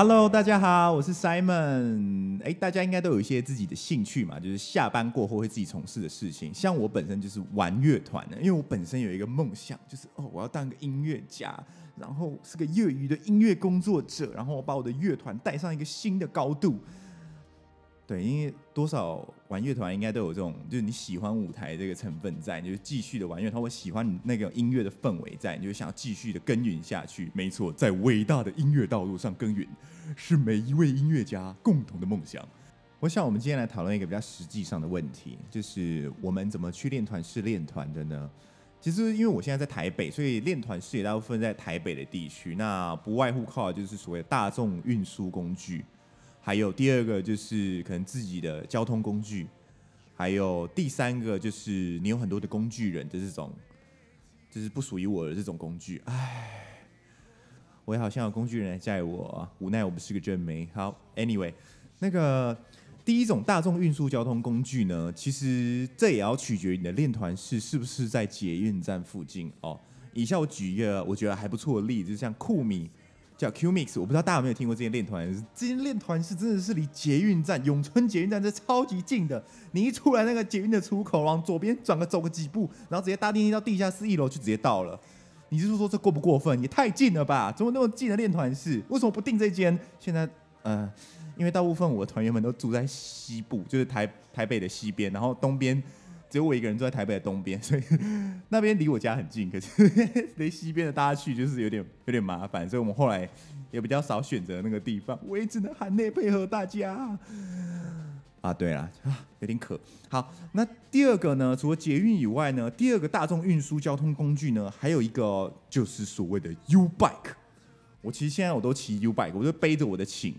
Hello，大家好，我是 Simon。哎，大家应该都有一些自己的兴趣嘛，就是下班过后会自己从事的事情。像我本身就是玩乐团的，因为我本身有一个梦想，就是哦，我要当个音乐家，然后是个业余的音乐工作者，然后我把我的乐团带上一个新的高度。对，因为多少玩乐团应该都有这种，就是你喜欢舞台这个成分在，你就继续的玩乐团，会喜欢那个音乐的氛围在，你就想要继续的耕耘下去。没错，在伟大的音乐道路上耕耘，是每一位音乐家共同的梦想。我想我们今天来讨论一个比较实际上的问题，就是我们怎么去练团是练团的呢？其实因为我现在在台北，所以练团是也大部分在台北的地区，那不外乎靠的就是所谓大众运输工具。还有第二个就是可能自己的交通工具，还有第三个就是你有很多的工具人的这种，就是不属于我的这种工具。唉，我也好像有工具人来载我，无奈我不是个真美。好，Anyway，那个第一种大众运输交通工具呢，其实这也要取决于你的练团室是不是在捷运站附近哦。以下我举一个我觉得还不错的例子，像酷米。叫 Q Mix，我不知道大家有没有听过这间练团。这间练团是真的是离捷运站永春捷运站这超级近的。你一出来那个捷运的出口，往左边转个走个几步，然后直接搭电梯到地下室一楼就直接到了。你是说这过不过分？也太近了吧？怎么那么近的练团室？为什么不定这间？现在呃，因为大部分我的团员们都住在西部，就是台台北的西边，然后东边。只有我一个人住在台北的东边，所以那边离我家很近。可是 离西边的大家去就是有点有点麻烦，所以我们后来也比较少选择那个地方。我也只能含泪配合大家。啊，对了，啊，有点渴。好，那第二个呢？除了捷运以外呢，第二个大众运输交通工具呢，还有一个就是所谓的 U bike。我其实现在我都骑 U bike，我就背着我的琴。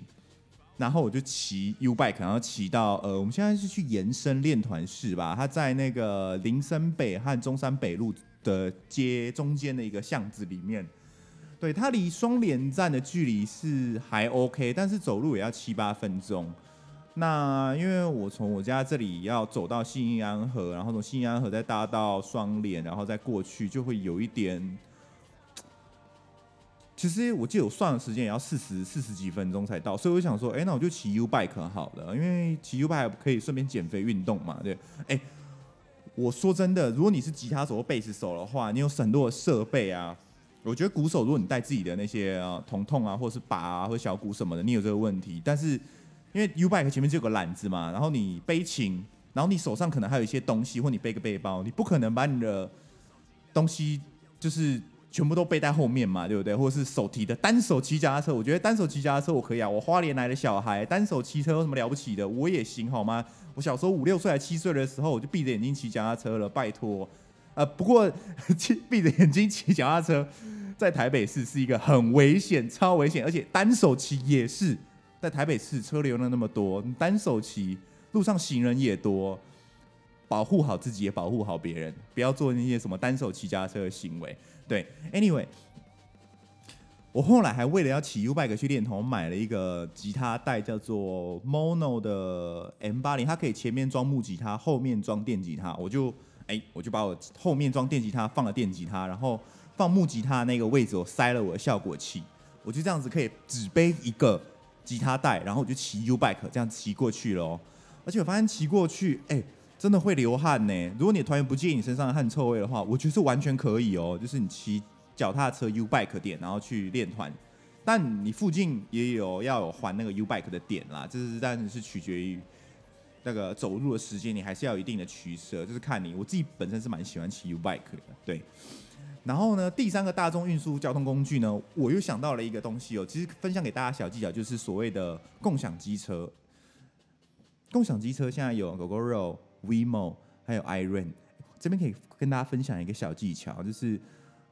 然后我就骑 U bike，然后骑到呃，我们现在是去延伸练团室吧。它在那个林森北和中山北路的街中间的一个巷子里面。对，它离双连站的距离是还 OK，但是走路也要七八分钟。那因为我从我家这里要走到信义安河，然后从信义安河再搭到双连，然后再过去，就会有一点。其实我记得我算的时间也要四十四十几分钟才到，所以我想说，哎，那我就骑 U bike 好了，因为骑 U bike 可以顺便减肥运动嘛，对。哎，我说真的，如果你是吉他手或贝斯手的话，你有很多的设备啊。我觉得鼓手，如果你带自己的那些啊铜痛啊，或者是把啊，或小鼓什么的，你有这个问题。但是因为 U bike 前面就有个篮子嘛，然后你背琴，然后你手上可能还有一些东西，或你背个背包，你不可能把你的东西就是。全部都背在后面嘛，对不对？或者是手提的单手骑脚踏车，我觉得单手骑脚踏车我可以啊。我花莲来的小孩，单手骑车有什么了不起的？我也行好吗？我小时候五六岁还七岁的时候，我就闭着眼睛骑脚踏车了。拜托，呃，不过 闭着眼睛骑脚踏车在台北市是一个很危险、超危险，而且单手骑也是在台北市车流量那么多，单手骑路上行人也多，保护好自己也保护好别人，不要做那些什么单手骑家车的行为。对，Anyway，我后来还为了要骑 U bike 去练头，买了一个吉他带，叫做 Mono 的 M 八零，它可以前面装木吉他，后面装电吉他。我就哎，我就把我后面装电吉他放了电吉他，然后放木吉他那个位置，我塞了我的效果器。我就这样子可以只背一个吉他带，然后我就骑 U bike 这样骑过去了。而且我发现骑过去，哎。真的会流汗呢。如果你的团员不介意你身上的汗臭味的话，我觉得是完全可以哦。就是你骑脚踏车 U bike 点，然后去练团，但你附近也有要有还那个 U bike 的点啦。这是但是是取决于那个走路的时间，你还是要有一定的取舍，就是看你。我自己本身是蛮喜欢骑 U bike 的，对。然后呢，第三个大众运输交通工具呢，我又想到了一个东西哦。其实分享给大家小技巧，就是所谓的共享机车。共享机车现在有狗狗肉。Vimo 还有 Iron，这边可以跟大家分享一个小技巧，就是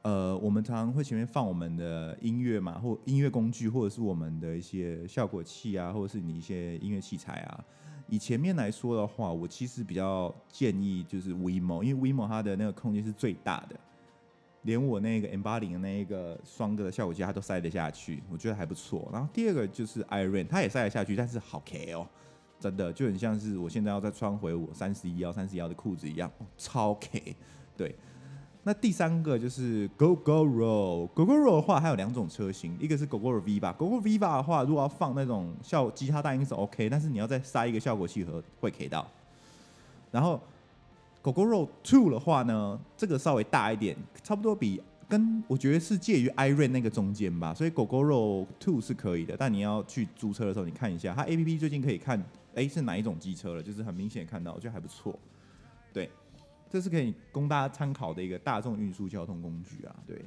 呃，我们常常会前面放我们的音乐嘛，或音乐工具，或者是我们的一些效果器啊，或者是你一些音乐器材啊。以前面来说的话，我其实比较建议就是 Vimo，因为 Vimo 它的那个空间是最大的，连我那个 M 八零的那一个双个的效果器它都塞得下去，我觉得还不错。然后第二个就是 Iron，它也塞得下去，但是好 K 哦。真的就很像是我现在要再穿回我三十一幺三十幺的裤子一样，超 K。对，那第三个就是 GoGoRo，GoGoRo 的话还有两种车型，一个是 GoGoRo Viva，GoGoRo Viva 的话，如果要放那种效吉他大音是 OK，但是你要再塞一个效果器盒会 K 到。然后 GoGoRo Two 的话呢，这个稍微大一点，差不多比跟我觉得是介于 iRent 那个中间吧，所以 GoGoRo Two 是可以的，但你要去租车的时候，你看一下它 APP 最近可以看，哎是哪一种机车了，就是很明显看到，我觉得还不错，对。这是可以供大家参考的一个大众运输交通工具啊，对。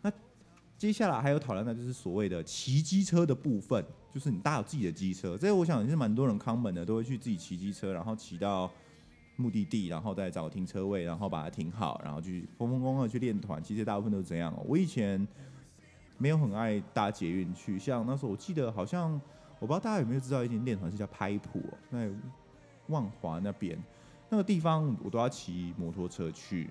那接下来还有讨论的就是所谓的骑机车的部分，就是你搭有自己的机车，这个我想也是蛮多人康门的，都会去自己骑机车，然后骑到目的地，然后再找停车位，然后把它停好，然后去风风光光的去练团。其实大部分都是这样。我以前没有很爱搭捷运去，像那时候我记得好像我不知道大家有没有知道一间练团是叫拍普，在万华那边。那个地方我都要骑摩托车去，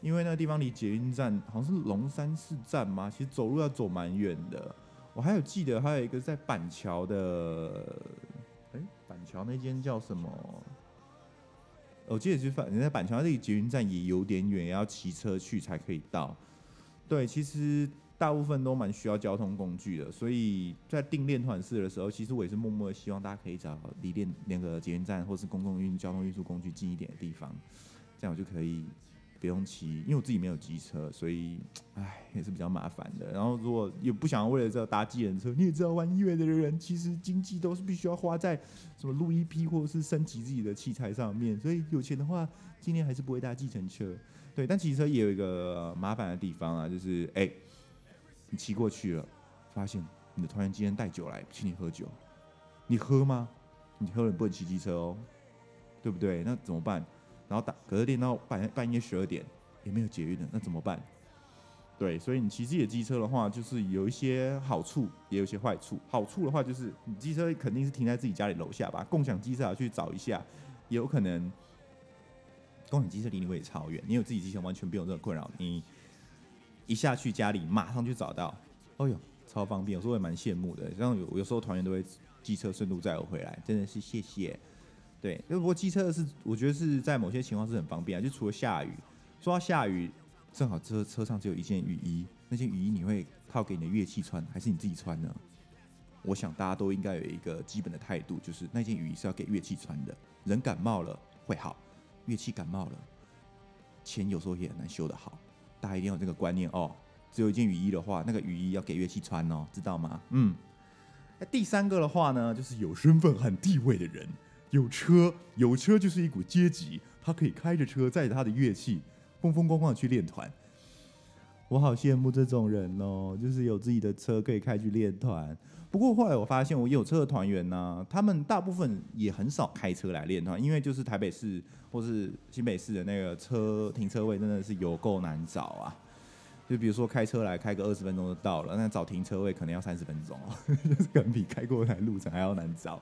因为那个地方离捷运站好像是龙山寺站吗，其实走路要走蛮远的。我还有记得还有一个在板桥的，哎，板桥那间叫什么？我记得是反正在板桥那个捷运站也有点远，要骑车去才可以到。对，其实。大部分都蛮需要交通工具的，所以在订练团式的时候，其实我也是默默的希望大家可以找离练那个捷运站或是公共运交通运输工具近一点的地方，这样我就可以不用骑，因为我自己没有机车，所以唉也是比较麻烦的。然后如果也不想要为了这搭机人车，你也知道玩音乐的人其实经济都是必须要花在什么录一批或者是升级自己的器材上面，所以有钱的话今年还是不会搭计程车。对，但骑车也有一个麻烦的地方啊，就是哎。你骑过去了，发现你的团员今天带酒来请你喝酒，你喝吗？你喝了不能骑机车哦，对不对？那怎么办？然后打，可是练到半半夜十二点也没有捷运的，那怎么办？对，所以你骑自己的机车的话，就是有一些好处，也有一些坏处。好处的话就是你机车肯定是停在自己家里楼下吧，共享机车要去找一下，也有可能共享机车离你会超远。你有自己机车完全不用这个困扰，你。一下去家里马上就找到，哦呦，超方便，有时候也蛮羡慕的。像有有时候团员都会机车顺路载我回来，真的是谢谢。对，不过机车是我觉得是在某些情况是很方便啊，就除了下雨，说到下雨，正好车车上只有一件雨衣，那件雨衣你会套给你的乐器穿，还是你自己穿呢？我想大家都应该有一个基本的态度，就是那件雨衣是要给乐器穿的。人感冒了会好，乐器感冒了，钱有时候也很难修得好。大家一定要有这个观念哦，只有一件雨衣的话，那个雨衣要给乐器穿哦，知道吗？嗯。那第三个的话呢，就是有身份和地位的人，有车，有车就是一股阶级，他可以开着车载着他的乐器，风风光光的去练团。我好羡慕这种人哦，就是有自己的车可以开去练团。不过后来我发现，我有车的团员呢，他们大部分也很少开车来练团，因为就是台北市或是新北市的那个车停车位真的是有够难找啊。就比如说开车来开个二十分钟就到了，那找停车位可能要三十分钟，就是可能比开过来路程还要难找。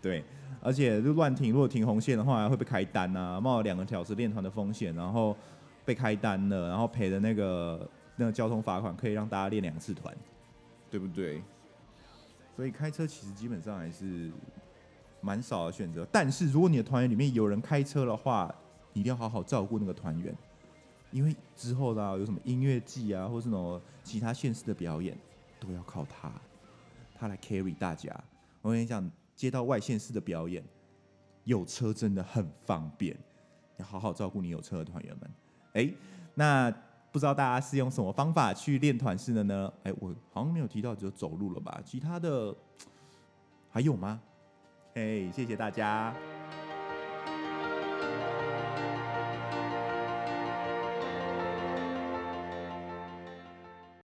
对，而且就乱停，如果停红线的话会被开单啊，冒了两个小时练团的风险，然后。被开单了，然后赔的那个那个交通罚款可以让大家练两次团，对不对？所以开车其实基本上还是蛮少的选择。但是如果你的团员里面有人开车的话，你一定要好好照顾那个团员，因为之后的有什么音乐季啊，或是那种其他县市的表演，都要靠他，他来 carry 大家。我跟你讲，接到外县市的表演，有车真的很方便，要好好照顾你有车的团员们。哎，那不知道大家是用什么方法去练团式的呢？哎，我好像没有提到只有走路了吧？其他的还有吗？哎，谢谢大家。